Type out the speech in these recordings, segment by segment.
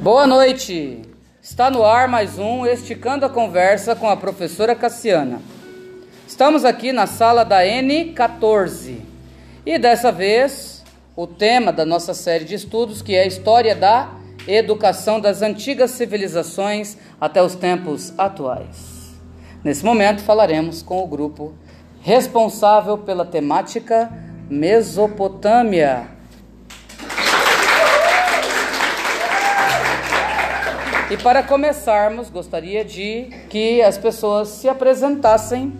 Boa noite! Está no ar mais um Esticando a Conversa com a professora Cassiana. Estamos aqui na sala da N14 e dessa vez o tema da nossa série de estudos que é a história da educação das antigas civilizações até os tempos atuais. Nesse momento falaremos com o grupo responsável pela temática Mesopotâmia. E para começarmos, gostaria de que as pessoas se apresentassem.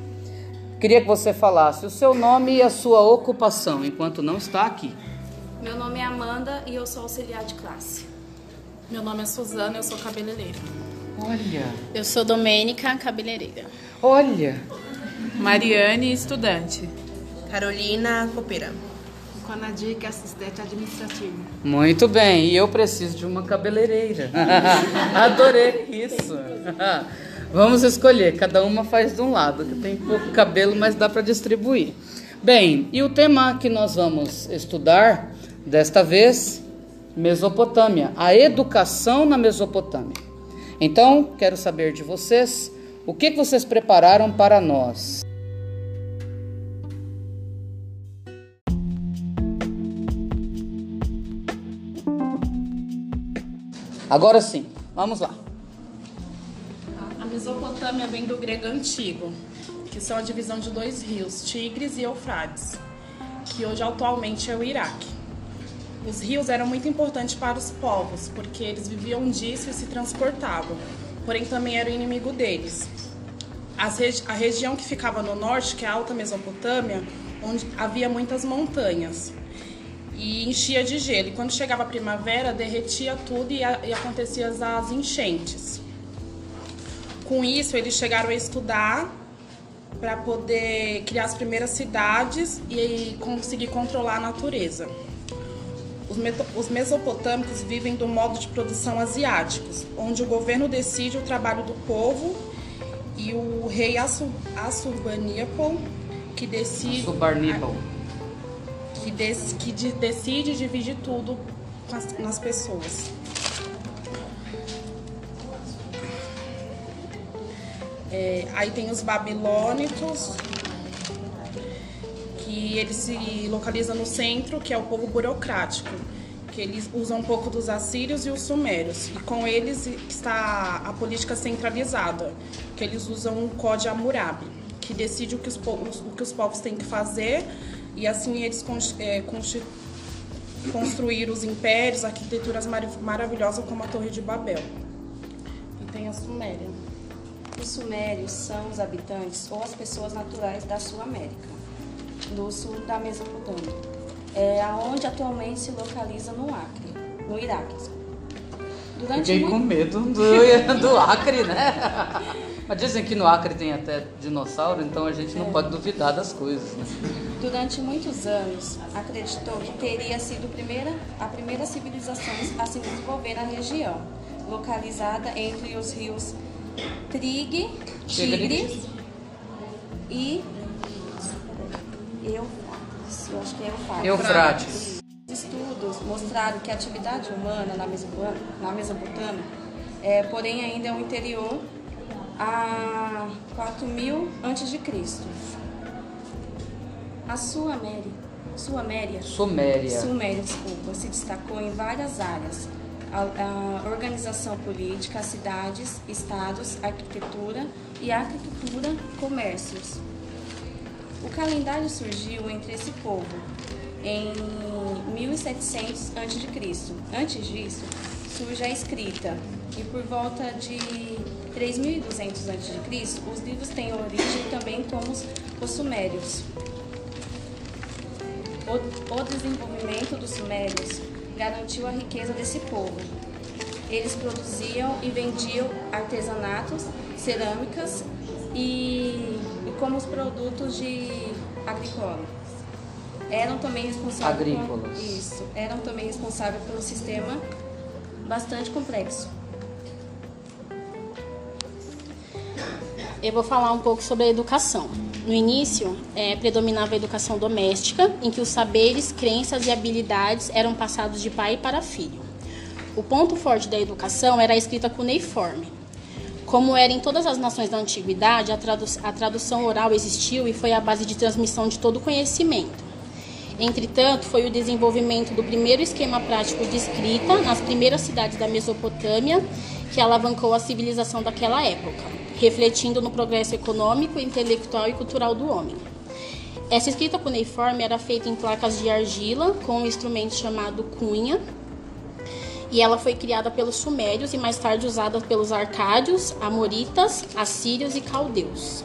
Queria que você falasse o seu nome e a sua ocupação, enquanto não está aqui. Meu nome é Amanda e eu sou auxiliar de classe. Meu nome é Suzana, eu sou cabeleireira. Olha, Eu sou Domênica, cabeleireira. olha. Mariane, estudante. Carolina Copeira. Com a que é assistente administrativa. Muito bem, e eu preciso de uma cabeleireira. Adorei isso. Vamos escolher, cada uma faz de um lado, que tem pouco cabelo, mas dá para distribuir. Bem, e o tema que nós vamos estudar desta vez, Mesopotâmia, a educação na Mesopotâmia. Então, quero saber de vocês, o que vocês prepararam para nós? Agora sim, vamos lá. A Mesopotâmia vem do grego antigo, que são a divisão de dois rios, Tigres e Eufrates, que hoje atualmente é o Iraque. Os rios eram muito importantes para os povos, porque eles viviam disso e se transportavam, porém também era o inimigo deles. Regi- a região que ficava no norte, que é a Alta Mesopotâmia, onde havia muitas montanhas e enchia de gelo. E quando chegava a primavera, derretia tudo e, a, e acontecia as, enchentes. Com isso, eles chegaram a estudar para poder criar as primeiras cidades e conseguir controlar a natureza. Os, mesopotâmicos vivem do modo de produção asiáticos, onde o governo decide o trabalho do povo e o rei Assu- Assurbanipal, que decide Subarníbal. Que, dec- que de- decide dividir tudo com as- nas pessoas. É, aí tem os babilônicos, que eles se localizam no centro, que é o povo burocrático, que eles usam um pouco dos assírios e os sumérios. E com eles está a política centralizada, que eles usam o Código Hammurabi, que decide o que os, o que os povos têm que fazer e assim eles é, construíram os impérios, arquiteturas mar- maravilhosas como a Torre de Babel. E tem a Suméria. Os sumérios são os habitantes ou as pessoas naturais da Sul América, do sul da Mesopotâmia, é aonde atualmente se localiza no Acre, no Iraque. Durante Fiquei muito- com medo do, do Acre, né? Mas dizem que no Acre tem até dinossauro, então a gente não pode duvidar das coisas, né? Durante muitos anos, acreditou que teria sido a primeira, a primeira civilização a se desenvolver na região, localizada entre os rios Trig, Tigres e Eufrates. Eu acho que é Eufrates. Eufrates. Estudos mostraram que a atividade humana na Mesopotâmia, na Mesopotâmia é, porém, ainda é um interior a 4000 a.C. A Suaméria, Suaméria, Suméria. Suméria, desculpa, se destacou em várias áreas. A, a organização política, cidades, estados, arquitetura e arquitetura, comércios. O calendário surgiu entre esse povo em 1700 a.C. Antes disso, surge a escrita e por volta de 3200 a.C., os livros têm origem também como os sumérios. O, desenvolvimento dos sumérios garantiu a riqueza desse povo. Eles produziam e vendiam artesanatos, cerâmicas e, e como os produtos de agrícola. Eram também responsáveis por- isso, eram também responsáveis pelo sistema bastante complexo. Eu vou falar um pouco sobre a educação. No início, eh, predominava a educação doméstica, em que os saberes, crenças e habilidades eram passados de pai para filho. O ponto forte da educação era a escrita cuneiforme. Como era em todas as nações da antiguidade, a, tradu a tradução oral existiu e foi a base de transmissão de todo o conhecimento. Entretanto, foi o desenvolvimento do primeiro esquema prático de escrita nas primeiras cidades da Mesopotâmia que alavancou a civilização daquela época, refletindo no progresso econômico, intelectual e cultural do homem. Essa escrita cuneiforme era feita em placas de argila com um instrumento chamado cunha, e ela foi criada pelos sumérios e mais tarde usada pelos arcádios, amoritas, assírios e caldeus.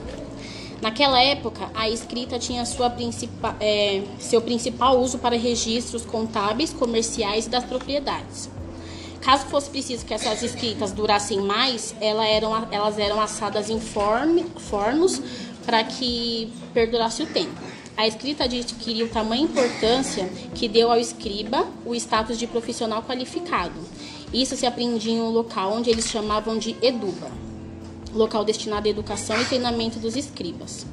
Naquela época, a escrita tinha principal, é, seu principal uso para registros contábeis, comerciais e das propriedades. Caso fosse preciso que essas escritas durassem mais, elas eram, elas eram assadas em form, fornos para que perdurasse o tempo. A escrita adquiriu tamanha importância que deu ao escriba o status de profissional qualificado. Isso se aprendia em um local onde eles chamavam de eduba, local destinado à educação e treinamento dos escribas.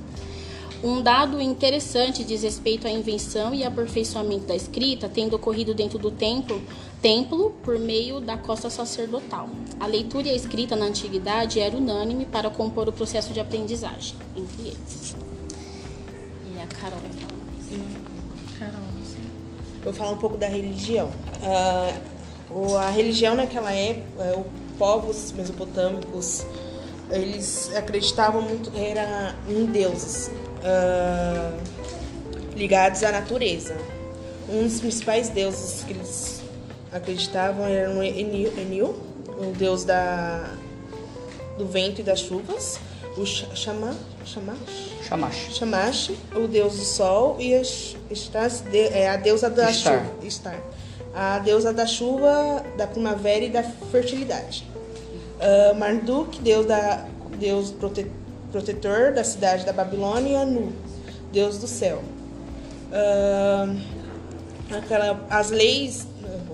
Um dado interessante diz respeito à invenção e aperfeiçoamento da escrita, tendo ocorrido dentro do templo, templo por meio da costa sacerdotal. A leitura e a escrita na antiguidade era unânime para compor o processo de aprendizagem entre eles. E a Carol vai falar mais. Carol, Vou falar um pouco da religião. Uh, a religião naquela época, os povos mesopotâmicos, eles acreditavam muito era em deuses uh, ligados à natureza. Um dos principais deuses que eles acreditavam era no Enil, Enil o deus da, do vento e das chuvas, o Shamash, Shamash, Shamash. Shamash o deus do sol e as, estás, é a deusa da Star. chuva, Star, a deusa da chuva, da primavera e da fertilidade. Uh, Marduk, deus da deus protetor protetor da cidade da Babilônia, Nu, Deus do céu. Uh, aquela, as leis,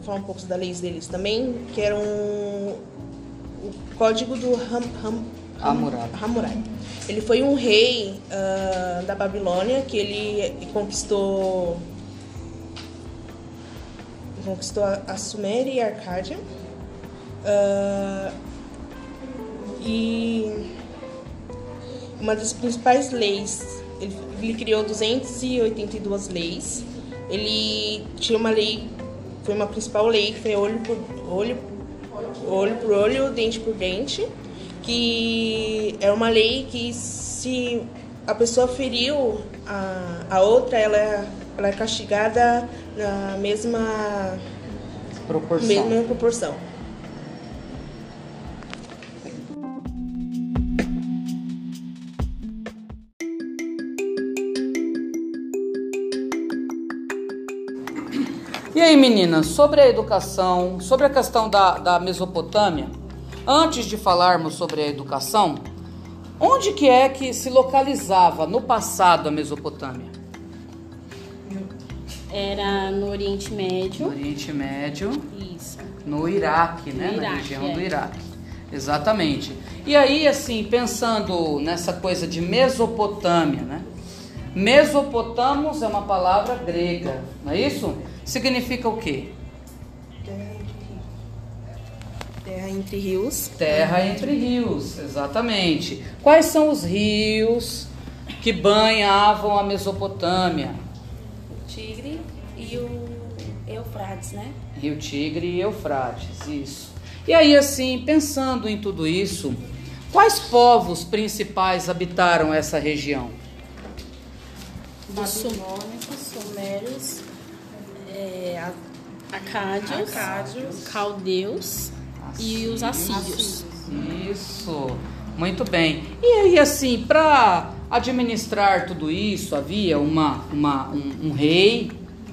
falar um pouco das leis deles também, que eram o código do Ham, Ham, Hammurabi. Hammurabi. Ele foi um rei uh, da Babilônia que ele conquistou conquistou a Suméria e a Arcádia. Uh, e uma das principais leis. Ele, ele, criou 282 leis. Ele tinha uma lei, foi uma principal lei que foi olho por olho, olho por olho, dente por dente, que é uma lei que se a pessoa feriu a, a outra, ela, é, ela é castigada na mesma proporção. Mesma proporção. Aí, meninas, sobre a educação, sobre a questão da, da Mesopotâmia, antes de falarmos sobre a educação, onde que é que se localizava no passado a Mesopotâmia? Era no Oriente Médio. No Oriente Médio. Isso. No Iraque, né? No Na Iraque, região é. do Iraque. Exatamente. E aí, assim, pensando nessa coisa de Mesopotâmia, né? Mesopotamos é uma palavra grega, não é isso? Significa o quê? Terra entre rios. Terra entre rios, exatamente. Quais são os rios que banhavam a Mesopotâmia? O Tigre e o Eufrates, né? Rio Tigre e Eufrates, isso. E aí, assim, pensando em tudo isso, quais povos principais habitaram essa região? Babilônicos, sumérios, é, a- acádios, Acádios. caldeus e os assírios. Isso, muito bem. E aí, assim, para administrar tudo isso, havia uma, uma, um, um rei,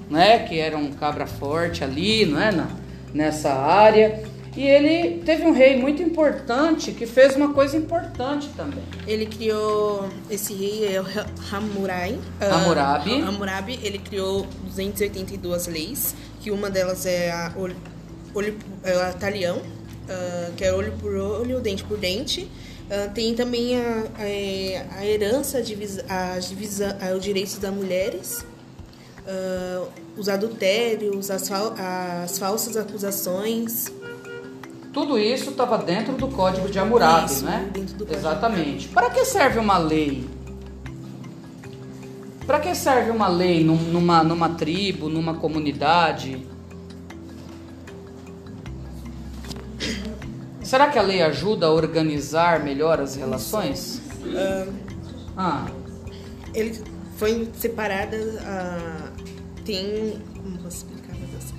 né, que era um cabra forte ali, não é, na, nessa área. E ele teve um rei muito importante que fez uma coisa importante também. Ele criou esse rei é o Ra- Hammurabi. Ah, Hammurabi. Hammurabi, ele criou 282 leis, que uma delas é a olho, olho é a talião, ah, que é olho por olho, dente por dente. Ah, tem também a, a, a herança, a divisa, a divisa, ah, os direitos das mulheres, ah, os adultérios, as, fal- as falsas acusações. Tudo isso estava dentro do código de Hammurabi, Isso, né? dentro do código Exatamente. Para que serve uma lei? Para que serve uma lei num- numa, numa tribo, numa comunidade? Será que a lei ajuda a organizar melhor as relações? Ah, Ele foi separada. ah, tem. Como posso explicar, meu Deus?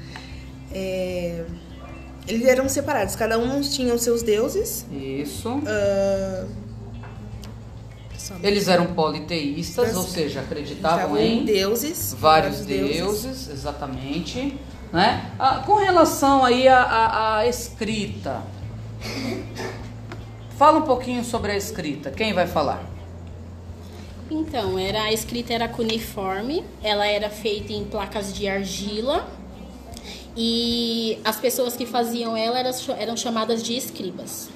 É, eles eram separados, cada um tinha os seus deuses. isso. ah, só- Eles eram politeístas, Mas- ou seja, acreditavam em deuses. vários deuses, exatamente. Né? Ah, com relação aí à, à- à escrita, fala um pouquinho sobre a escrita. Quem vai falar? Então, era, a escrita era cuneiforme, ela era feita em placas de argila e as pessoas que faziam ela eram, eram chamadas de escribas.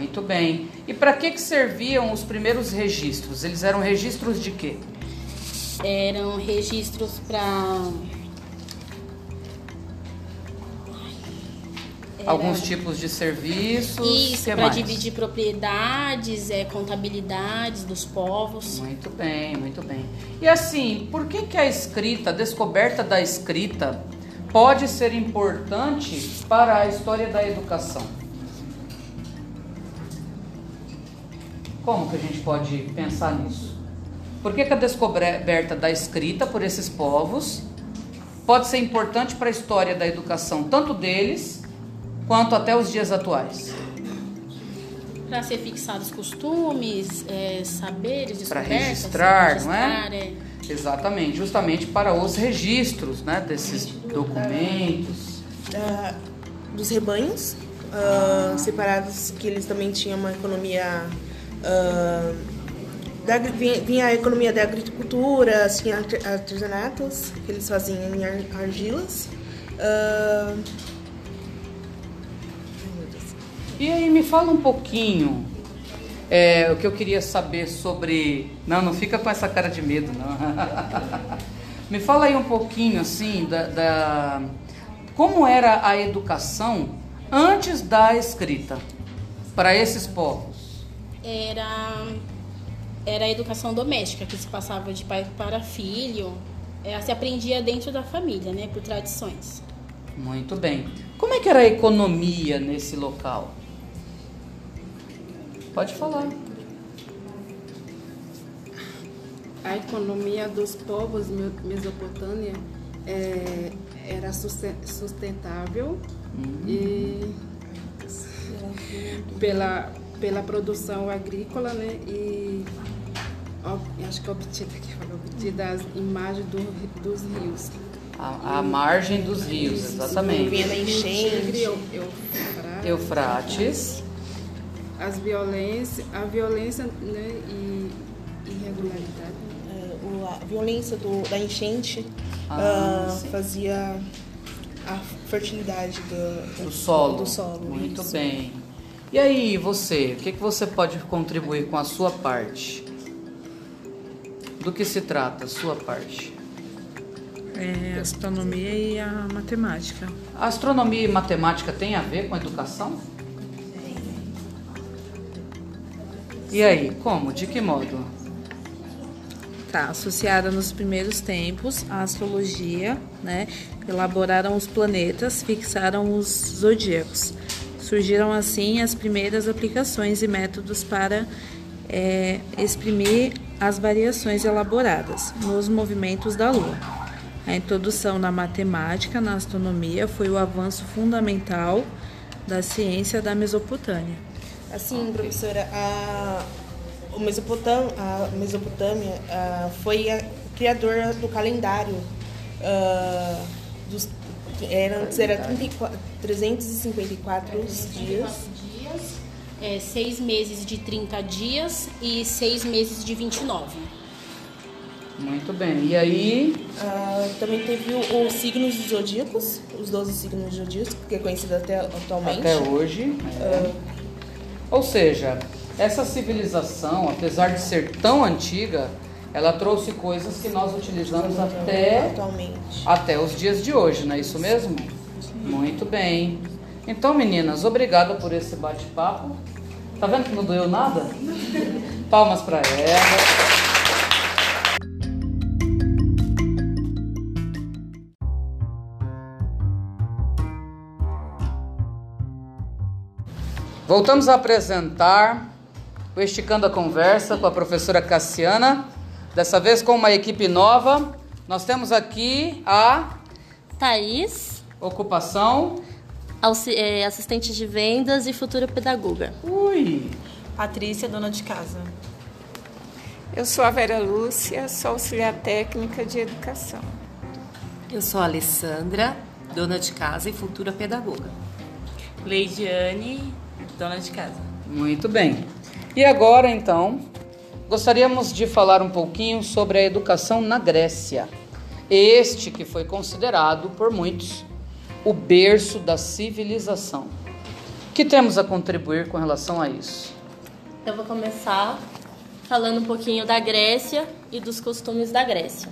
Muito bem. E para que, que serviam os primeiros registros? Eles eram registros de quê? Eram registros para Alguns tipos de serviços. isso, para dividir propriedades, é, contabilidades dos povos. Muito bem, muito bem. E assim, por que, que a escrita, a descoberta da escrita, pode ser importante para a história da educação? Como que a gente pode pensar nisso? Por que, que a descoberta da escrita por esses povos pode ser importante para a história da educação, tanto deles quanto até os dias atuais? Para ser fixados costumes, é, saberes, Para descobertas. registrar, não é? registrar, é. Exatamente, justamente para os registros né, desses documentos. ah, dos rebanhos, ah, separados, que eles também tinham uma economia. Da, vinha, vinha a economia da agricultura, arte- artesanatos que eles faziam em ar- argilas. Deus. E aí, me fala um pouquinho é, o que eu queria saber sobre. Não, não fica com essa cara de medo, não. me fala aí um pouquinho, assim, da, da- Como era a educação antes da escrita para esses povos? Era, era a educação doméstica que se passava de pai para filho. É, se aprendia dentro da família, né? Por tradições. Muito bem. Como é que era a economia nesse local? Pode falar. A economia dos povos me- mesopotâmia é, era susten- sustentável e pela, pela produção agrícola, né? E ob- acho que obtida, obtida as imagens do dos rios. A, a margem dos rios, Vinha exatamente. da Tigre, enchente. eu, Eufrates, Eufrates. as violências, a violência né, e irregularidade. o- a violência do, da enchente Ah, sim. fazia a fertilidade do, Do solo. Do solo, Muito isso. bem. E aí, você, o que, que você pode contribuir com a sua parte? Do que se trata a sua parte? É, astronomia e a matemática. A astronomia e matemática têm a ver com educação? E aí, como? De que modo? Tá, associada nos primeiros tempos à astrologia, né? Elaboraram os planetas, fixaram os zodíacos. Surgiram assim as primeiras aplicações e métodos para é, exprimir as variações elaboradas nos movimentos da Lua. A introdução na matemática, na astronomia, foi o avanço fundamental da ciência da Mesopotâmia. Assim, professora, a, o Mesopotam, a Mesopotâmia ah, foi a criadora do calendário. ah, dos, era, antes era 34, 354 dias. dias, é, seis meses de 30 dias e seis meses de 29. Muito bem. E aí, Ah, também teve o- os signos dos zodíacos, os 12 signos zodíacos, que é conhecido até atualmente. até hoje. é. Ou seja, essa civilização, apesar de ser tão antiga, ela trouxe coisas que nós utilizamos até atualmente. Até os dias de hoje, não é isso mesmo? Muito bem. Então, meninas, obrigada por esse bate-papo. Tá vendo que não doeu nada? Palmas para ela. Voltamos a apresentar o Esticando a Conversa com a professora Cassiana, dessa vez com uma equipe nova. Nós temos aqui a Thaís, ocupação é, assistente de vendas e futura pedagoga. Ui! Patrícia, dona de casa. Eu sou a Vera Lúcia, sou auxiliar técnica de educação. Eu sou a Alessandra, dona de casa e futura pedagoga. Leidiane, dona de casa. Muito bem. E agora, então, gostaríamos de falar um pouquinho sobre a educação na Grécia. Este que foi considerado por muitos o berço da civilização. O que temos a contribuir com relação a isso? Eu vou começar falando um pouquinho da Grécia e dos costumes da Grécia.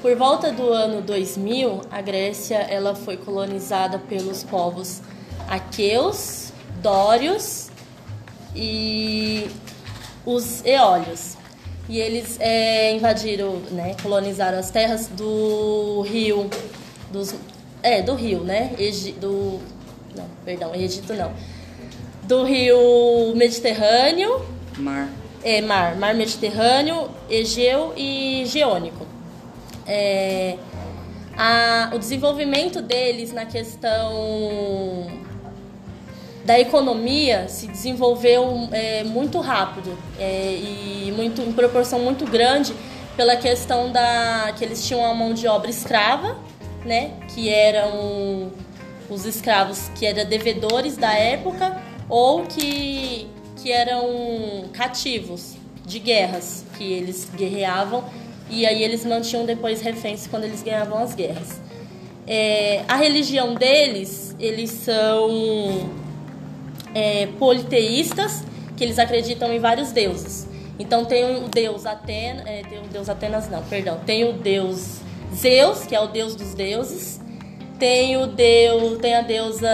Por volta do ano 2000, a Grécia ela foi colonizada pelos povos aqueus, dórios e os eólios. E eles é, invadiram, né, colonizaram as terras do rio, dos, é, do rio, né, Egi, do, não, perdão, Egito não, do rio Mediterrâneo, mar, é, mar, mar Mediterrâneo, Egeu e Geônico. É, a, o desenvolvimento deles na questão da economia se desenvolveu é, muito rápido é, e muito, em proporção muito grande pela questão da que eles tinham uma mão de obra escrava, né, que eram os escravos que eram devedores da época ou que, que eram cativos de guerras, que eles guerreavam e aí eles mantinham depois reféns quando eles ganhavam as guerras. É, a religião deles, eles são é, politeístas, que eles acreditam em vários deuses. Então tem o deus Atenas, é, tem o deus Atenas não, perdão, tem o deus Zeus, que é o deus dos deuses. Tem o deus, tem a deusa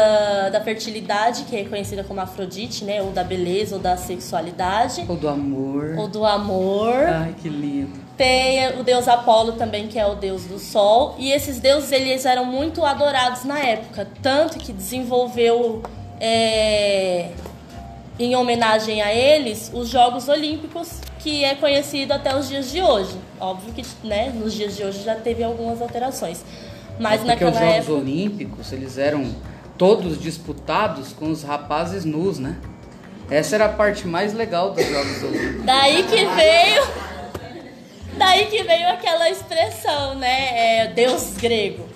da fertilidade, que é conhecida como Afrodite, né, ou da beleza, ou da sexualidade, ou do amor. Ou do amor. Ai, que lindo. Tem o deus Apolo também, que é o deus do sol, e esses deuses eles eram muito adorados na época, tanto que desenvolveu é, em homenagem a eles, os Jogos Olímpicos, que é conhecido até os dias de hoje. Óbvio que né, nos dias de hoje já teve algumas alterações. Mas é porque naquela os Jogos época... Olímpicos, eles eram todos disputados com os rapazes nus, né? Essa era a parte mais legal dos Jogos Olímpicos. Daí que veio... Daí que veio aquela expressão, né? É, Deus grego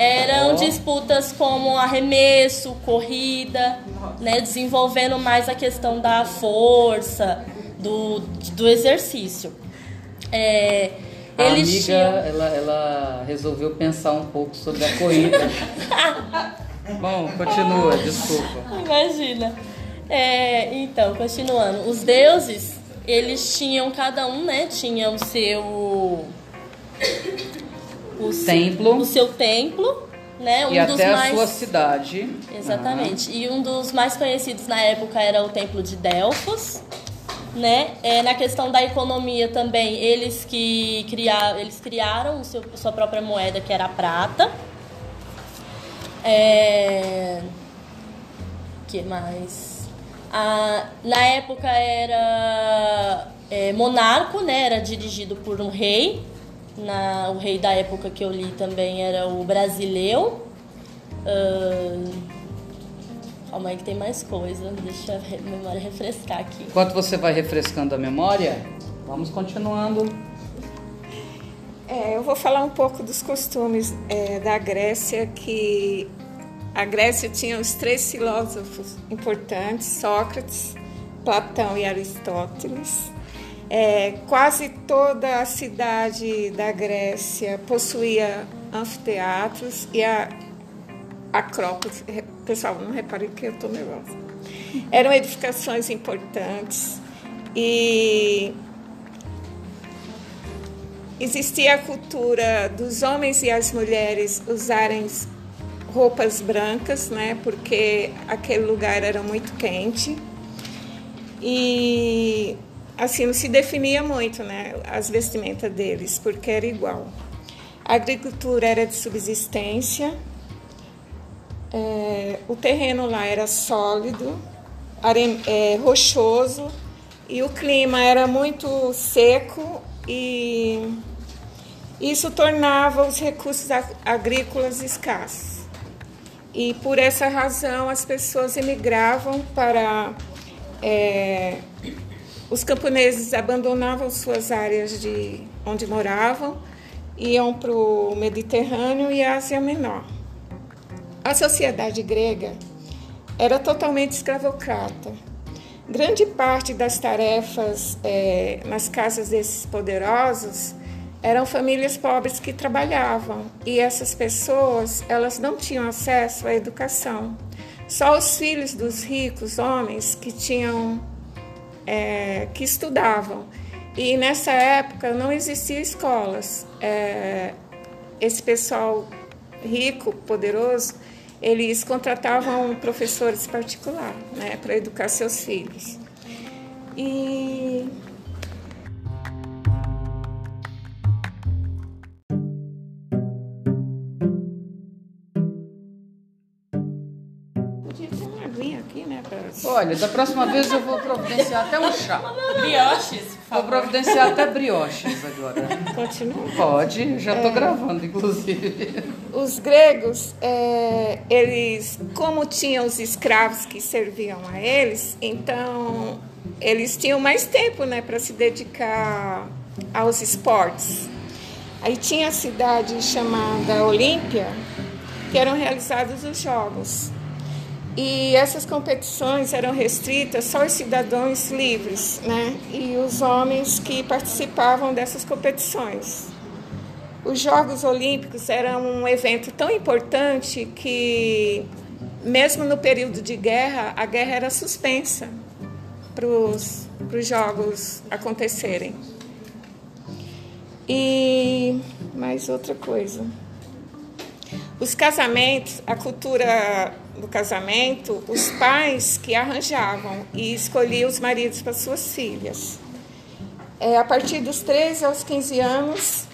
eram disputas como arremesso, corrida, né, desenvolvendo mais a questão da força, do, do exercício. É, a amiga, tinham... ela, ela resolveu pensar um pouco sobre a corrida. Bom, continua, desculpa. Imagina. É, então, continuando. Os deuses, eles tinham, cada um, né, tinha o seu o templo. o seu templo, né? Um e até mais... a sua cidade. Exatamente. E um dos mais conhecidos na época era o templo de Delfos. Né? É, na questão da economia também, eles que criaram, eles criaram seu, sua própria moeda, que era a prata. É... que mais? Ah, na época era é, monarco, né? Era dirigido por um rei na, o rei da época que eu li também era o Brasileu. Uh, calma aí que tem mais coisa, deixa a memória refrescar aqui. Enquanto você vai refrescando a memória, vamos continuando. É, eu vou falar um pouco dos costumes é, da Grécia, que a Grécia tinha os três filósofos importantes, Sócrates, Platão e Aristóteles. É, quase toda a cidade da Grécia possuía anfiteatros e a Acrópole. Pessoal, não reparem que eu estou nervosa. Eram edificações importantes e existia a cultura dos homens e as mulheres usarem roupas brancas, né? Porque aquele lugar era muito quente. E assim não se definia muito, né? As vestimentas deles, porque era igual. A agricultura era de subsistência. É, o terreno lá era sólido, are, é, rochoso e o clima era muito seco e isso tornava os recursos agrícolas escassos. E por essa razão as pessoas emigravam para. É, os camponeses abandonavam suas áreas de onde moravam, iam para o Mediterrâneo e Ásia Menor. A sociedade grega era totalmente escravocrata. Grande parte das tarefas é, nas casas desses poderosos eram famílias pobres que trabalhavam e essas pessoas elas não tinham acesso à educação. Só os filhos dos ricos homens que tinham é, que estudavam. E nessa época não existiam escolas. É, esse pessoal rico, poderoso, eles contratavam professores particulares né, para educar seus filhos. E Olha, da próxima vez eu vou providenciar até um chá. Brioches, Vou providenciar até brioches agora. Continua. Pode, já estou é, gravando, inclusive. Os gregos, é, eles, como tinham os escravos que serviam a eles, então eles tinham mais tempo né, para se dedicar aos esportes. Aí tinha a cidade chamada Olímpia, que eram realizados os jogos. E essas competições eram restritas só aos cidadãos livres, né? E os homens que participavam dessas competições. Os Jogos Olímpicos eram um evento tão importante que, mesmo no período de guerra, a guerra era suspensa para os Jogos acontecerem. E mais outra coisa. Os casamentos, a cultura do casamento, os pais que arranjavam e escolhiam os maridos para suas filhas. É, a partir dos 13 aos 15 anos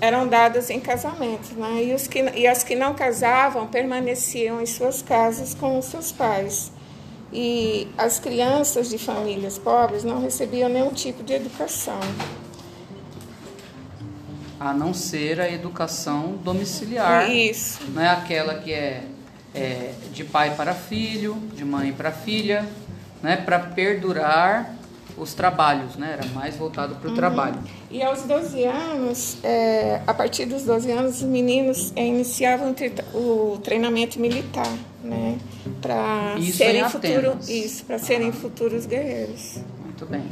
eram dadas em casamento, né? e, os que, e as que não casavam permaneciam em suas casas com os seus pais. E as crianças de famílias pobres não recebiam nenhum tipo de educação. A não ser a educação domiciliar. Isso. Não é aquela que é é, de pai para filho, de mãe para filha, né, para perdurar os trabalhos, né, era mais voltado para o uhum. trabalho. E aos 12 anos, é, a partir dos 12 anos, os meninos é, iniciavam o treinamento militar, né, para serem futuro, isso, para serem futuros guerreiros. Muito bem.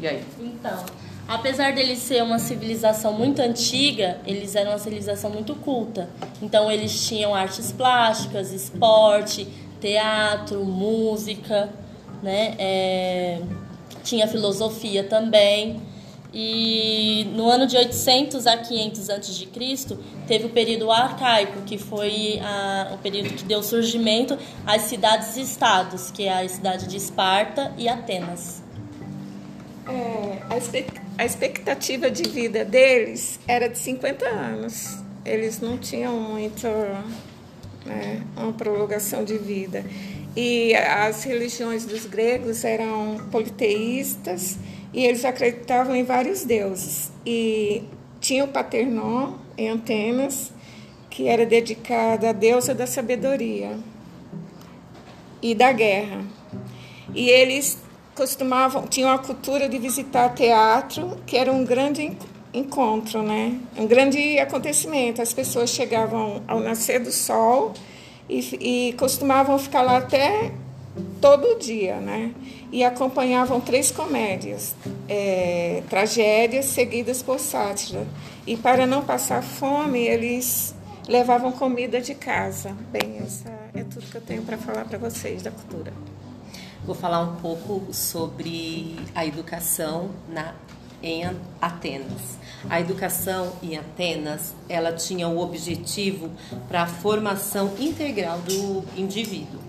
E aí? Então, apesar deles ser uma civilização muito antiga, eles eram uma civilização muito culta. Então eles tinham artes plásticas, esporte, teatro, música, né? É, tinha filosofia também. E no ano de 800 a 500 a.C., teve o período arcaico, que foi a, o período que deu surgimento às cidades-estados, que é a cidade de Esparta e Atenas. É, a a expectativa de vida deles era de 50 anos. Eles não tinham muito né, uma prolongação de vida. E as religiões dos gregos eram politeístas e eles acreditavam em vários deuses. E tinha o Paternon em Antenas, que era dedicado à deusa da sabedoria e da guerra. E eles costumavam, tinham a cultura de visitar teatro, que era um grande encontro, né? Um grande acontecimento. As pessoas chegavam ao nascer do sol e, e costumavam ficar lá até todo dia, né? E acompanhavam três comédias, é, tragédias seguidas por sátira. E para não passar fome, eles levavam comida de casa. Bem, essa é tudo que eu tenho para falar para vocês da cultura. Vou falar um pouco sobre a educação na em Atenas. A educação em Atenas, ela tinha o objetivo para a formação integral do indivíduo.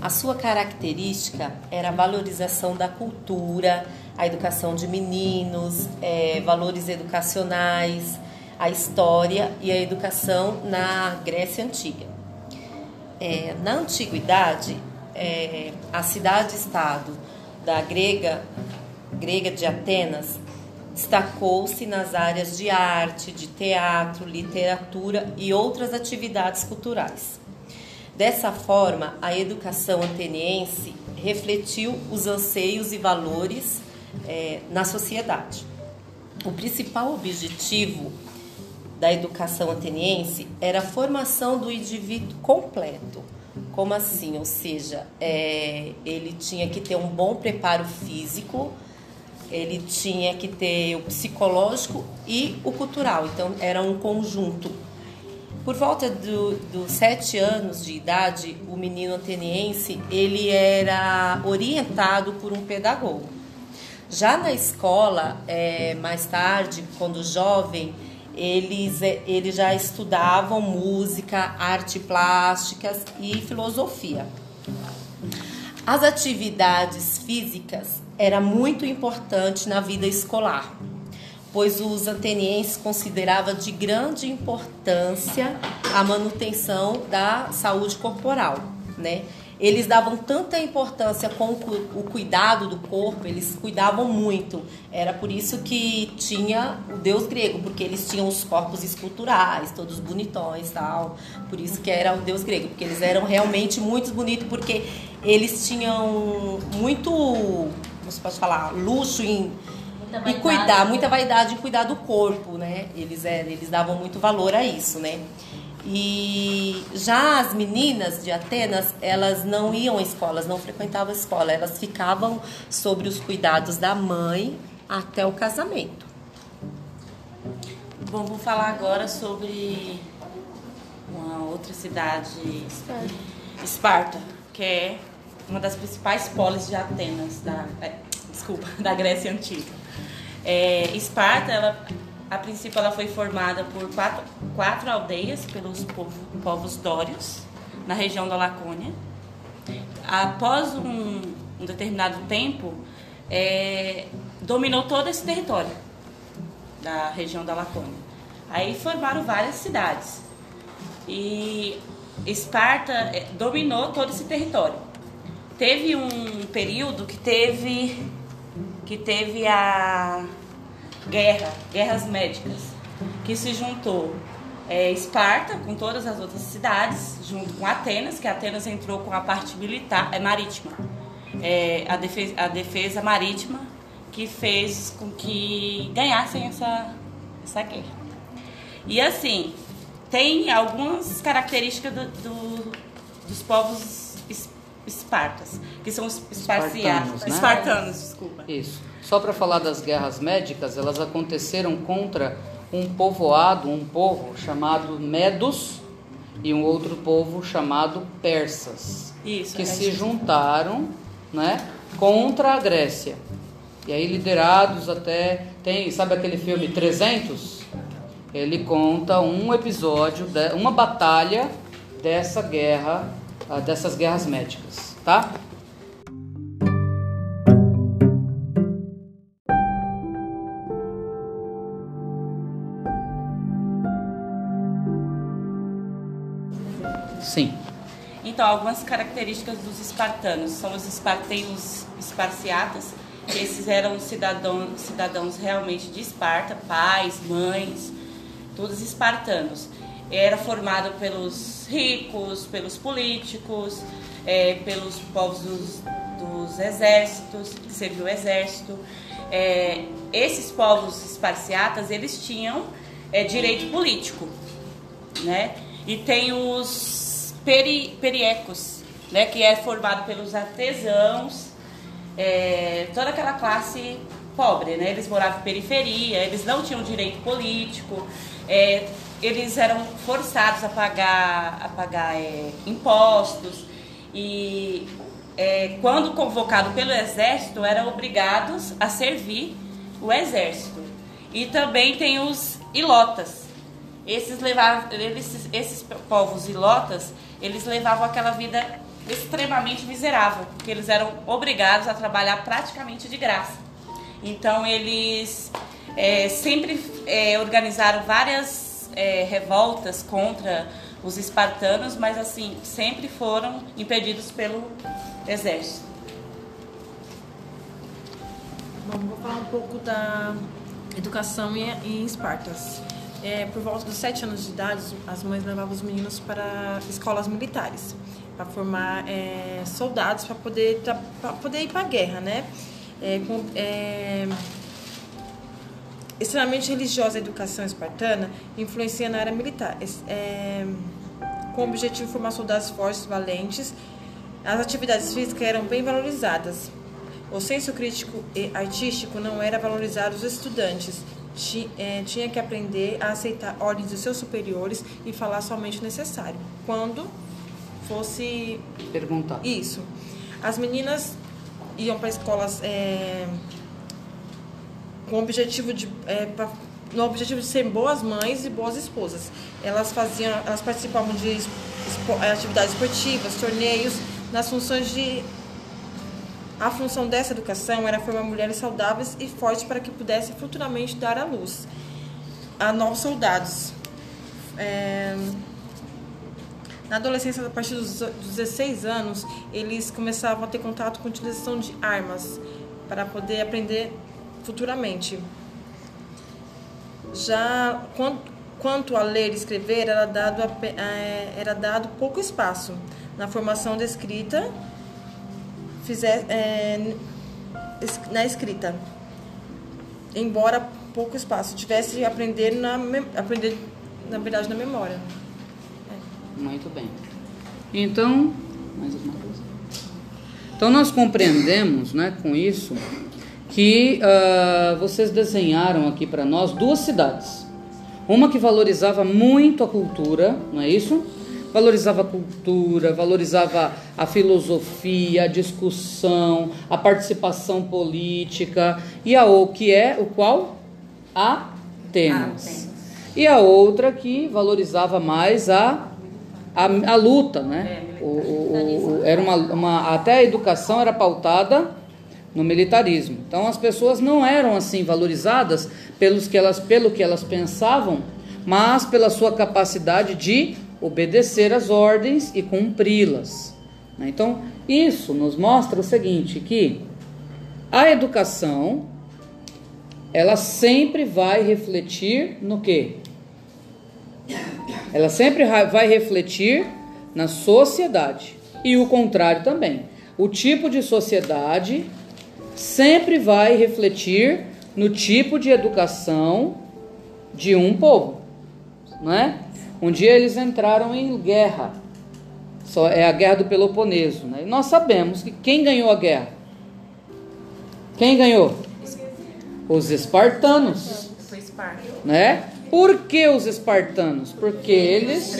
A sua característica era a valorização da cultura, a educação de meninos, é, valores educacionais, a história e a educação na Grécia Antiga. É, na antiguidade, é, a cidade-estado da grega, grega de Atenas destacou-se nas áreas de arte, de teatro, literatura e outras atividades culturais. Dessa forma, a educação ateniense refletiu os anseios e valores é, na sociedade. O principal objetivo da educação ateniense era a formação do indivíduo completo. Como assim? Ou seja, é, ele tinha que ter um bom preparo físico, ele tinha que ter o psicológico e o cultural. Então, era um conjunto. Por volta dos do sete anos de idade, o menino ateniense ele era orientado por um pedagogo. Já na escola, é, mais tarde, quando jovem, eles, é, eles já estudavam música, arte plásticas e filosofia. As atividades físicas era muito importante na vida escolar, pois os atenienses consideravam de grande importância a manutenção da saúde corporal, né? Eles davam tanta importância com o cuidado do corpo, eles cuidavam muito. Era por isso que tinha o deus grego, porque eles tinham os corpos esculturais, todos bonitões tal. Por isso que era o deus grego, porque eles eram realmente muito bonitos, porque eles tinham muito, como se pode falar, luxo em e cuidar, muita vaidade em cuidar do corpo, né? Eles, eles davam muito valor a isso, né? E já as meninas de Atenas, elas não iam à escola, elas não frequentavam a escola, elas ficavam sobre os cuidados da mãe até o casamento. Bom, vou falar agora sobre uma outra cidade, Esparta, Esparta que é uma das principais polis de Atenas, da, é, desculpa, da Grécia Antiga. É, Esparta, ela a princípio, ela foi formada por quatro, quatro aldeias pelos povo, povos dórios, na região da Lacônia. Após um, um determinado tempo, é, dominou todo esse território da região da Lacônia. Aí formaram várias cidades. E Esparta é, dominou todo esse território. Teve um período que teve que teve a guerra, guerras médicas, que se juntou é, Esparta com todas as outras cidades, junto com Atenas, que Atenas entrou com a parte militar, é, marítima, é, a, defesa, a defesa marítima, que fez com que ganhassem essa, essa guerra. E assim, tem algumas características do, do, dos povos espartas, que são os espartanos, né? espartanos, desculpa. Isso. Só para falar das guerras médicas, elas aconteceram contra um povoado, um povo chamado Medos e um outro povo chamado Persas, Isso, que é se isso. juntaram, né, contra a Grécia. E aí liderados até tem, sabe aquele filme 300? Ele conta um episódio, uma batalha dessa guerra, ah, dessas guerras médicas, tá? Então, algumas características dos espartanos são os esparteus esparciatas, esses eram cidadãos, cidadãos realmente de Esparta, pais, mães, todos espartanos. Era formado pelos ricos, pelos políticos, é, pelos povos dos, dos exércitos, que serviu o exército. É, esses povos esparciatas, eles tinham é, direito político, né? E tem os peri, periecos, né? Que é formado pelos artesãos, é, toda aquela classe pobre, né? Eles moravam em periferia, eles não tinham direito político, é, eles eram forçados a pagar, a pagar é, impostos e é, quando convocado pelo exército eram obrigados a servir o exército. E também tem os ilotas. Esses, levavam, esses, esses povos ilotas, eles levavam aquela vida extremamente miserável, porque eles eram obrigados a trabalhar praticamente de graça. Então eles é, sempre é, organizaram várias é, revoltas contra os espartanos, mas assim sempre foram impedidos pelo exército. Vou falar um pouco da educação em, em Espartas. É, por volta dos sete anos de idade, as mães levavam os meninos para escolas militares para formar é, soldados para poder poder ir para a guerra, né? É, com, é, extremamente religiosa a educação espartana influencia na área militar, é, com o objetivo de formar soldados fortes, valentes. As atividades físicas eram bem valorizadas. O senso crítico e artístico não era valorizado os estudantes. É, tinha que aprender a aceitar ordens de seus superiores e falar somente o necessário. Quando fosse. Perguntar. Isso. As meninas iam para escolas é, com o objetivo de. É, pra, no objetivo de ser boas mães e boas esposas. Elas faziam, elas participavam de atividades esportivas, torneios, nas funções de a função dessa educação era formar mulheres saudáveis e fortes para que pudessem futuramente dar à luz a novos soldados. É, na adolescência, a partir dos 16 anos, eles começavam a ter contato com a utilização de armas para poder aprender futuramente. Já quanto a ler e escrever, era dado, é, era dado pouco espaço na formação da escrita, fizer, é, na escrita, embora pouco espaço, tivesse aprender na aprender na verdade na memória. Muito bem. Então, mais alguma coisa? Então nós compreendemos, né, com isso, que uh, vocês desenharam aqui para nós duas cidades. Uma que valorizava muito a cultura, não é isso? Valorizava a cultura, valorizava a filosofia, a discussão, a participação política. E a o que é o qual? Atenas. E a outra que valorizava mais a a, a luta, né? É, o, o, o, era uma, uma, até a educação era pautada no militarismo. Então as pessoas não eram assim valorizadas pelos que elas, pelo que elas pensavam, mas pela sua capacidade de obedecer às ordens e cumpri-las. Né? Então isso nos mostra o seguinte, que a educação ela sempre vai refletir no que? Ela sempre vai refletir na sociedade. E o contrário também. O tipo de sociedade sempre vai refletir no tipo de educação de um povo, não é? Um dia eles entraram em guerra. Só é a guerra do Peloponeso, né? E nós sabemos que quem ganhou a guerra? Quem ganhou? Os espartanos. Né? Por que os espartanos? Porque eles.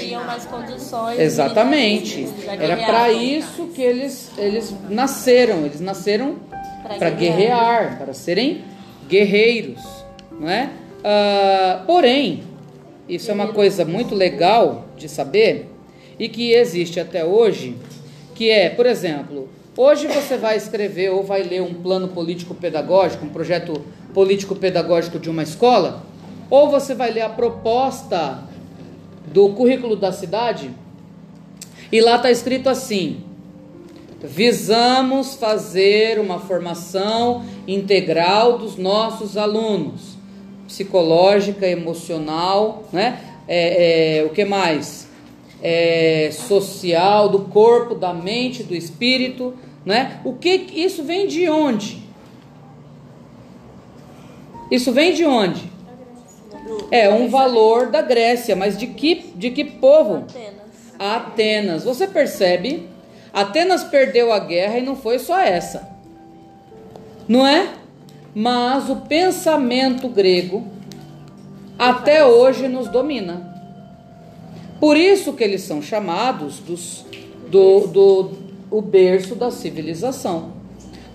Exatamente. Era para isso que eles eles nasceram. Eles nasceram para guerrear, para serem guerreiros, não é? Uh, porém, isso é uma coisa muito legal de saber e que existe até hoje, que é, por exemplo, hoje você vai escrever ou vai ler um plano político pedagógico, um projeto político pedagógico de uma escola ou você vai ler a proposta do currículo da cidade e lá está escrito assim: visamos fazer uma formação integral dos nossos alunos, psicológica, emocional, né? É, é, o que mais? É, social, do corpo, da mente, do espírito, né? O que isso vem de onde? Isso vem de onde? É um valor da Grécia, mas de que, de que povo? Atenas. Atenas. Você percebe? Atenas perdeu a guerra e não foi só essa. Não é? Mas o pensamento grego até hoje nos domina. Por isso que eles são chamados dos, do, do o berço da civilização.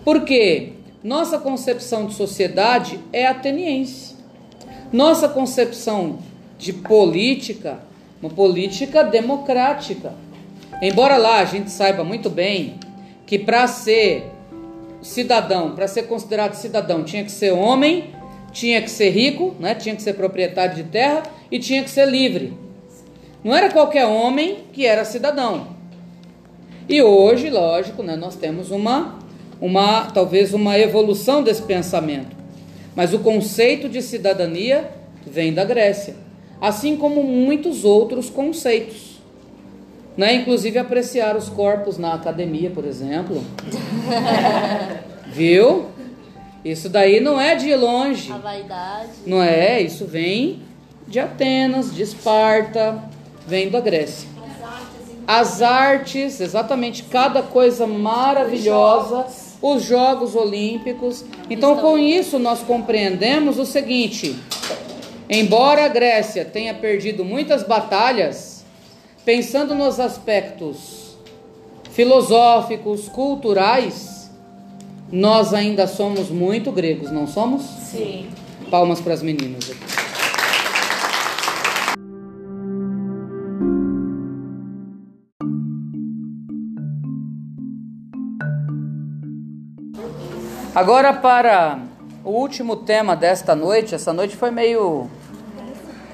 Porque nossa concepção de sociedade é ateniense. Nossa concepção de política, uma política democrática. Embora lá a gente saiba muito bem que para ser cidadão, para ser considerado cidadão, tinha que ser homem, tinha que ser rico, né? tinha que ser proprietário de terra e tinha que ser livre. Não era qualquer homem que era cidadão. E hoje, lógico, né, nós temos uma, uma talvez uma evolução desse pensamento. Mas o conceito de cidadania vem da Grécia, assim como muitos outros conceitos. Né? Inclusive apreciar os corpos na academia, por exemplo. Viu? Isso daí não é de longe. A vaidade. Não é, isso vem de Atenas, de Esparta, vem da Grécia. As artes, exatamente, cada coisa maravilhosa, os Jogos Olímpicos. Então, com isso, nós compreendemos o seguinte: embora a Grécia tenha perdido muitas batalhas, pensando nos aspectos filosóficos, culturais, nós ainda somos muito gregos, não somos? Sim. Palmas para as meninas aqui. Agora para o último tema desta noite. Essa noite foi meio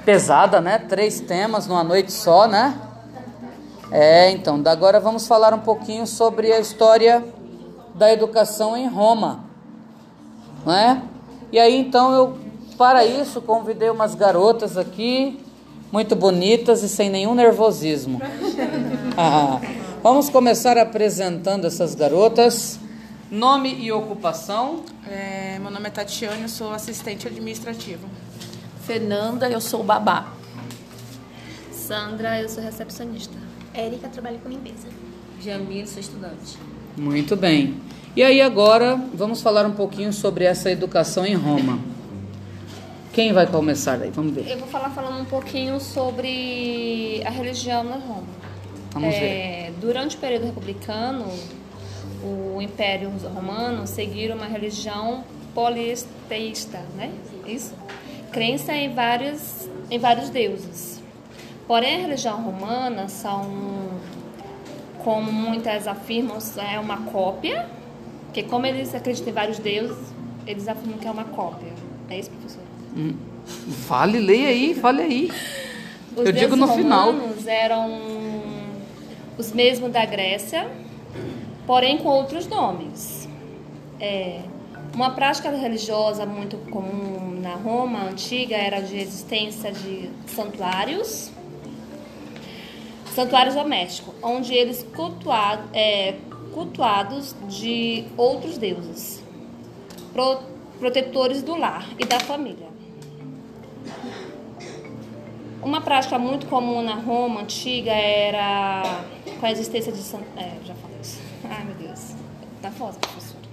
pesada, né? Três temas numa noite só, né? É, então, agora vamos falar um pouquinho sobre a história da educação em Roma, né? E aí então eu para isso convidei umas garotas aqui, muito bonitas e sem nenhum nervosismo. Ah, vamos começar apresentando essas garotas. Nome e ocupação? É, meu nome é Tatiane, eu sou assistente administrativo. Fernanda, eu sou babá. Sandra, eu sou recepcionista. Érica, trabalho com limpeza. Jamil, sou estudante. Muito bem. E aí agora vamos falar um pouquinho sobre essa educação em Roma. Quem vai começar daí? Vamos ver. Eu vou falar falando um pouquinho sobre a religião na Roma. Vamos é, Durante o período republicano, o Império Romano seguiram uma religião politeísta, né? Isso? Crença em vários, em vários deuses. Porém, a religião romana são, como muitas afirmam, é uma cópia, que como eles acreditam em vários deuses, eles afirmam que é uma cópia. É isso, professor? Hum. Fale, leia aí, fale aí. Os Eu digo no final. Os romanos eram os mesmos da Grécia, porém com outros nomes. É, uma prática religiosa muito comum na Roma antiga era de existência de santuários, santuários domésticos, onde eles cultuado, é, cultuados de outros deuses, pro, protetores do lar e da família. Uma prática muito comum na Roma antiga era com a existência de é, já falei isso. Ai, meu Deus. Tá foda, professora.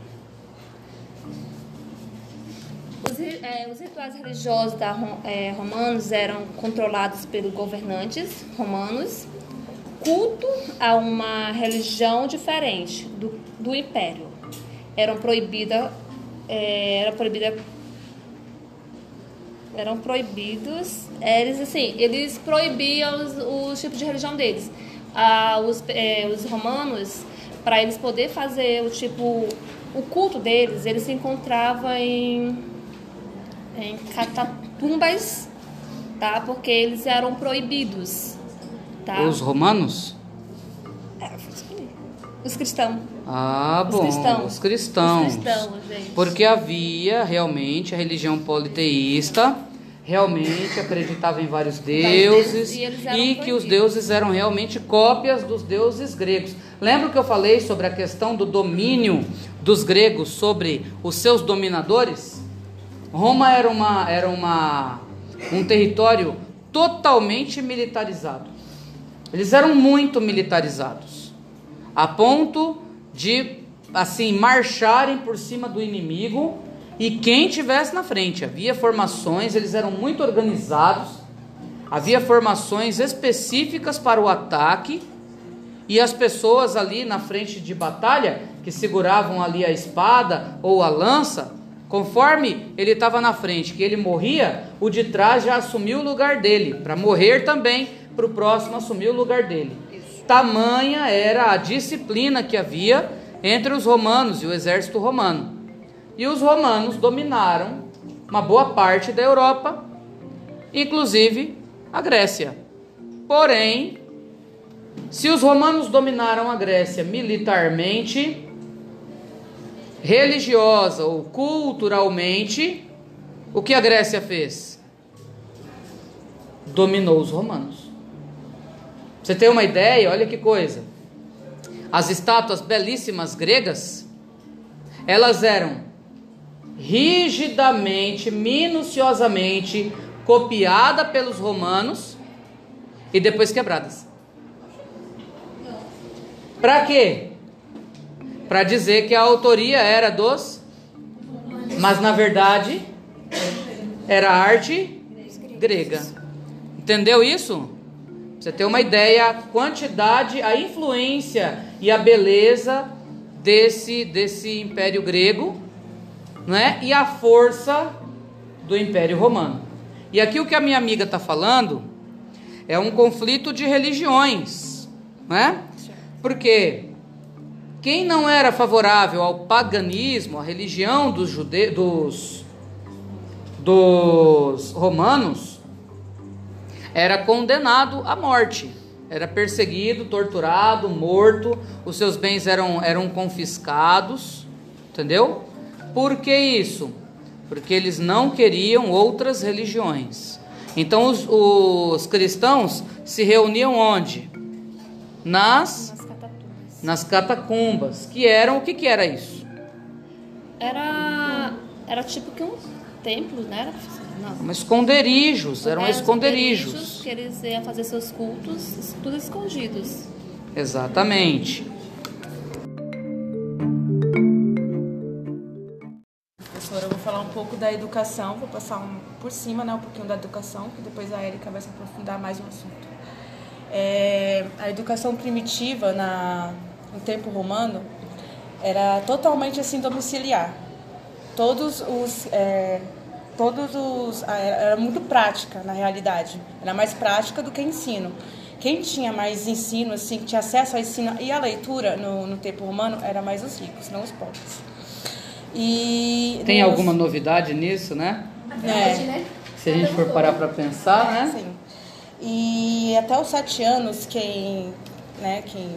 Os, é, os rituais religiosos da, é, romanos eram controlados pelos governantes romanos. Culto a uma religião diferente do, do império. Eram proibida, é, era proibida eram proibidos. Eles assim, eles proibiam os, os tipos de religião deles. Ah, os, é, os romanos, para eles poder fazer o tipo o culto deles, eles se encontravam em, em catatumbas, tá? Porque eles eram proibidos, tá? Os romanos? É, os cristãos. Ah, Os bom. cristãos. Os cristãos. Os cristãos. Porque havia realmente a religião politeísta, realmente acreditava em vários deuses e e que os deuses eram realmente cópias dos deuses gregos. Lembra que eu falei sobre a questão do domínio dos gregos sobre os seus dominadores? Roma era uma era uma um território totalmente militarizado. Eles eram muito militarizados, a ponto de assim marcharem por cima do inimigo e quem tivesse na frente. Havia formações, eles eram muito organizados. Havia formações específicas para o ataque e as pessoas ali na frente de batalha que seguravam ali a espada ou a lança, conforme ele estava na frente, que ele morria, o de trás já assumiu o lugar dele, para morrer também, para o próximo assumir o lugar dele. Tamanha era a disciplina que havia entre os romanos e o exército romano. E os romanos dominaram uma boa parte da Europa, inclusive a Grécia. Porém, se os romanos dominaram a Grécia militarmente, religiosa ou culturalmente, o que a Grécia fez? Dominou os romanos. Você tem uma ideia? Olha que coisa. As estátuas belíssimas gregas, elas eram rigidamente, minuciosamente copiadas pelos romanos e depois quebradas. Para quê? Para dizer que a autoria era dos, mas na verdade era arte grega. Entendeu isso? Você ter uma ideia, a quantidade, a influência e a beleza desse desse império grego, não é? E a força do império romano. E aqui o que a minha amiga está falando é um conflito de religiões, não é? Porque quem não era favorável ao paganismo, à religião dos, jude... dos, dos romanos, era condenado à morte. Era perseguido, torturado, morto, os seus bens eram, eram confiscados, entendeu? Por que isso? Porque eles não queriam outras religiões. Então os, os cristãos se reuniam onde? Nas nas catacumbas, que eram o que que era isso? Era era tipo que um templo, né? Não. Um esconderijos, eram Era esconderijos. Que eles iam fazer seus cultos, tudo escondidos. Exatamente. Professora, eu vou falar um pouco da educação, vou passar um, por cima né, um pouquinho da educação, que depois a Erika vai se aprofundar mais no assunto. É, a educação primitiva na, no tempo romano era totalmente assim domiciliar. Todos os é, todos os era muito prática na realidade. Era mais prática do que ensino. Quem tinha mais ensino assim, que tinha acesso ao ensino e à leitura no, no tempo romano era mais os ricos, não os pobres. E Tem nos- alguma novidade nisso, né? É. Se a gente for parar para pensar, né? Sim. E até os sete anos, quem, né, quem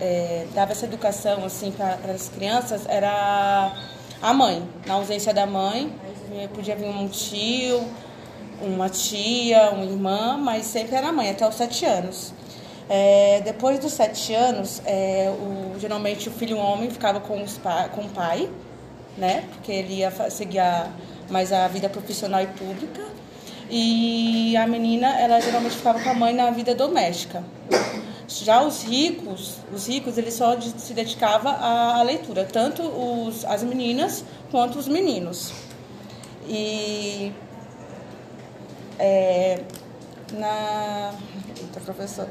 é, dava essa educação assim para as crianças era a mãe. Na ausência da mãe, podia vir um tio, uma tia, uma irmã, mas sempre era a mãe, até os sete anos. É, depois dos sete anos, é, o, geralmente o filho homem ficava com, os pa, com o pai, né? Porque ele ia seguir a, mais a vida profissional e pública. E a menina, ela geralmente ficava com a mãe na vida doméstica. Já os ricos, os ricos, eles só se dedicavam à, à leitura, tanto os, as meninas quanto os meninos. E é, na. Eita, professora.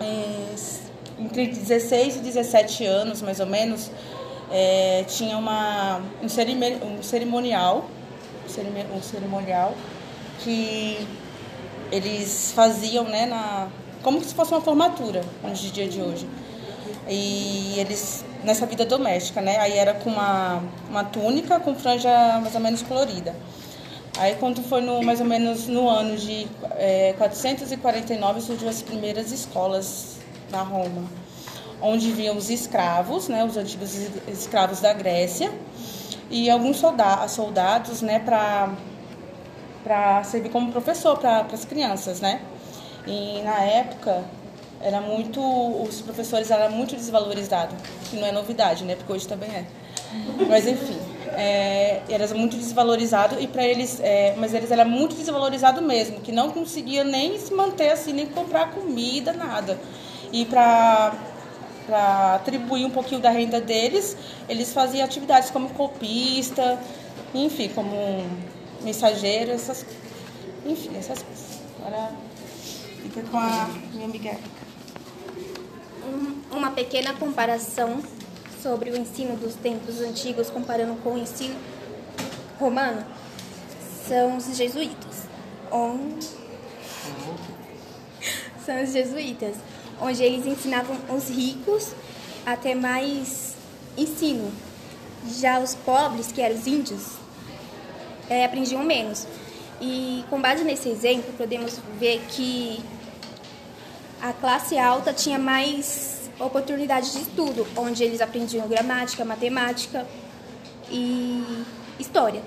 É, entre 16 e 17 anos, mais ou menos, é, tinha uma, um, cerime- um cerimonial, um cerimonial que eles faziam, né, na, como se fosse uma formatura nos dias de hoje. E eles, nessa vida doméstica, né, aí era com uma, uma túnica com franja mais ou menos colorida. Aí quando foi no, mais ou menos no ano de é, 449 surgiu as primeiras escolas na Roma, onde vinham os escravos, né, os antigos es- escravos da Grécia, e alguns solda- soldados, né, para para servir como professor para as crianças, né? E na época era muito os professores eram muito desvalorizados, que não é novidade, né? Porque hoje também é. Mas enfim, é, era muito desvalorizado e para eles, é, mas eles eram muito desvalorizados mesmo, que não conseguia nem se manter assim, nem comprar comida, nada. E para para atribuir um pouquinho da renda deles, eles faziam atividades como copista, enfim, como mensageiro, essas, enfim, essas coisas. Agora fica com a minha amiga. Um- uma pequena comparação sobre o ensino dos tempos antigos comparando com o ensino romano são os jesuítas. Onde... São os jesuítas, onde eles ensinavam os ricos a ter mais ensino. Já os pobres, que eram os índios, é, aprendiam menos. E com base nesse exemplo, podemos ver que a classe alta tinha mais oportunidades de estudo, onde eles aprendiam gramática, matemática e história.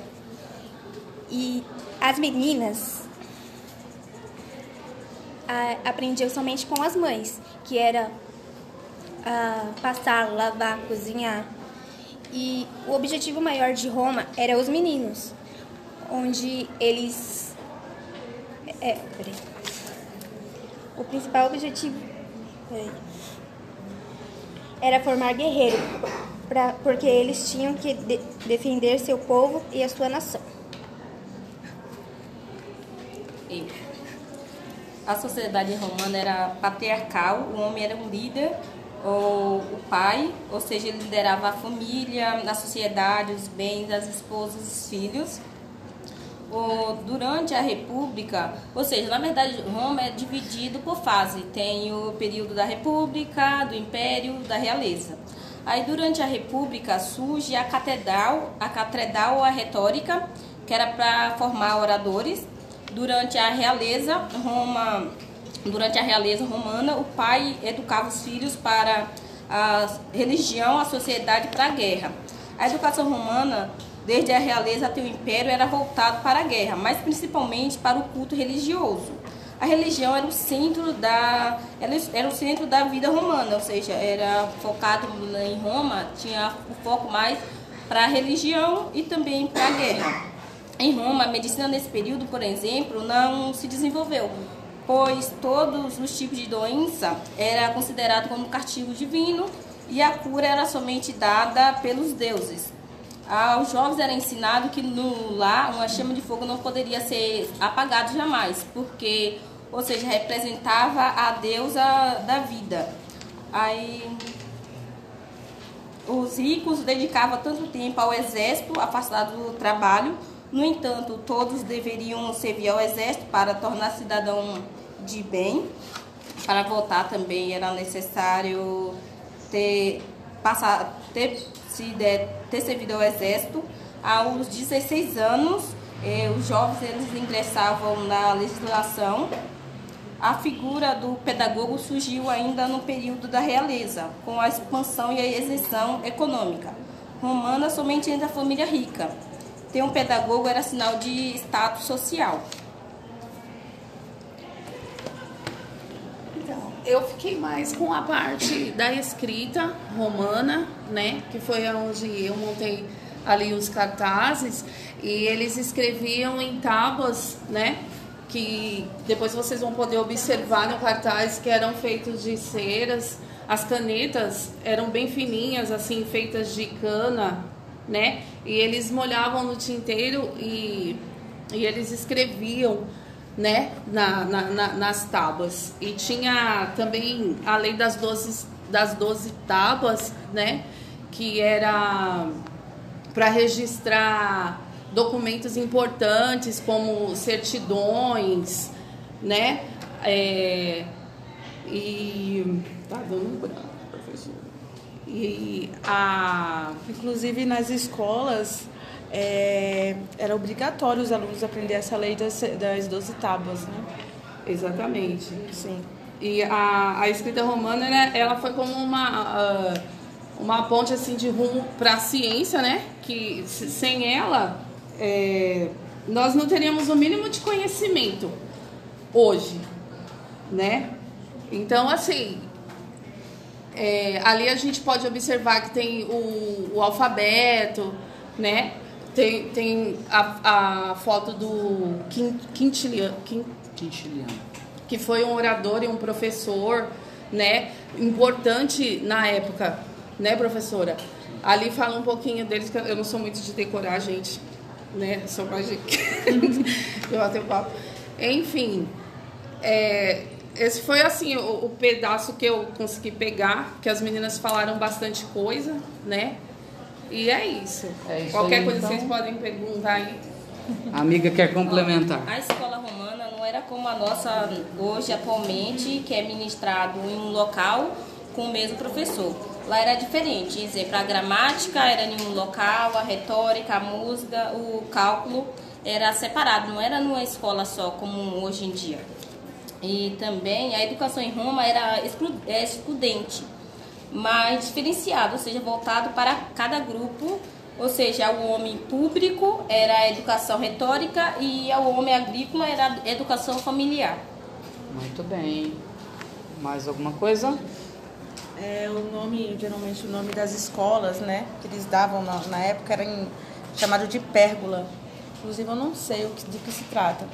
E as meninas a, aprendiam somente com as mães, que era a, passar, lavar, cozinhar. E o objetivo maior de Roma era os meninos, onde eles. É, peraí. O principal objetivo era formar guerreiros, porque eles tinham que de, defender seu povo e a sua nação. A sociedade romana era patriarcal, o homem era um líder, ou o pai, ou seja, ele liderava a família, a sociedade, os bens, as esposas, os filhos. Durante a República, ou seja, na verdade, Roma é dividido por fase. Tem o período da República, do Império, da Realeza. Aí, durante a República, surge a catedral, a catedral a retórica, que era para formar oradores durante a realeza Roma, durante a realeza romana, o pai educava os filhos para a religião, a sociedade para a guerra. A educação romana, desde a realeza até o império, era voltado para a guerra, mas principalmente para o culto religioso. A religião era o centro da era o centro da vida romana, ou seja, era focado em Roma, tinha o foco mais para a religião e também para a guerra. Em Roma, a medicina nesse período, por exemplo, não se desenvolveu, pois todos os tipos de doença era considerado como castigo divino e a cura era somente dada pelos deuses. Aos jovens era ensinado que no lar uma chama de fogo não poderia ser apagada jamais, porque, ou seja, representava a deusa da vida. Aí os ricos dedicavam tanto tempo ao exército, afastado do trabalho, no entanto, todos deveriam servir ao exército para tornar cidadão de bem. Para votar também era necessário ter, passar, ter, se der, ter servido ao exército. Aos 16 anos, eh, os jovens eles ingressavam na legislação. A figura do pedagogo surgiu ainda no período da realeza, com a expansão e a isenção econômica romana somente entre a família rica ter um pedagogo era sinal de status social. Eu fiquei mais com a parte da escrita romana, né? Que foi onde eu montei ali os cartazes e eles escreviam em tábuas, né? Que depois vocês vão poder observar no cartaz que eram feitos de ceras. As canetas eram bem fininhas, assim, feitas de cana, né? E eles molhavam no tinteiro e, e eles escreviam, né? Na, na, na, nas tábuas. E tinha também, além das 12, das 12 tábuas, né? Que era para registrar documentos importantes como certidões, né? É, e tá dando branco. E a, inclusive nas escolas é, era obrigatório os alunos aprender essa lei das, das 12 tábuas, né? Exatamente. Sim. E a, a escrita romana, né, ela foi como uma, uma ponte assim de rumo para a ciência, né? Que sem ela é, nós não teríamos o mínimo de conhecimento hoje, né? Então, assim, é, ali a gente pode observar que tem o, o alfabeto, né? Tem, tem a, a foto do Quintiliano, Quintiliano, que foi um orador e um professor, né? Importante na época, né, professora? Ali fala um pouquinho deles, que eu não sou muito de decorar, gente, né? Sou mais de... eu até papo. Enfim, é, esse foi assim o, o pedaço que eu consegui pegar, que as meninas falaram bastante coisa, né? E é isso. É isso Qualquer aí, coisa então. vocês podem perguntar aí. A amiga quer complementar. A escola romana não era como a nossa hoje, atualmente, que é ministrado em um local com o mesmo professor. Lá era diferente, exemplo, a gramática era em um local, a retórica, a música, o cálculo era separado, não era numa escola só, como hoje em dia. E também a educação em Roma era exclu- é, excludente, mas diferenciado, ou seja, voltado para cada grupo, ou seja, o homem público era a educação retórica e o homem agrícola era a educação familiar. Muito bem. Mais alguma coisa? É, o nome, geralmente o nome das escolas, né, que eles davam na, na época era em- chamado de pérgola. Inclusive eu não sei o que, de que se trata,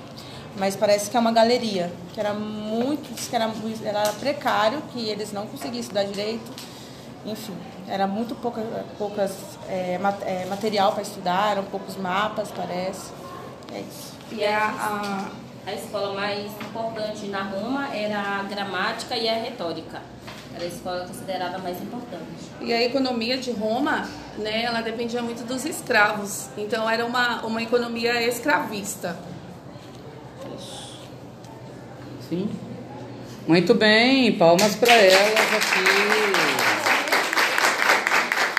mas parece que é uma galeria, que era muito, que era, era precário, que eles não conseguiam estudar direito. Enfim, era muito pouca, poucas é, é, material para estudar, eram poucos mapas, parece. É isso. E a, a, a escola mais importante na Roma era a gramática e a retórica. Era a escola considerada mais importante. E a economia de Roma, né, ela dependia muito dos escravos. Então era uma, uma economia escravista. Sim. Muito bem, palmas para elas aqui.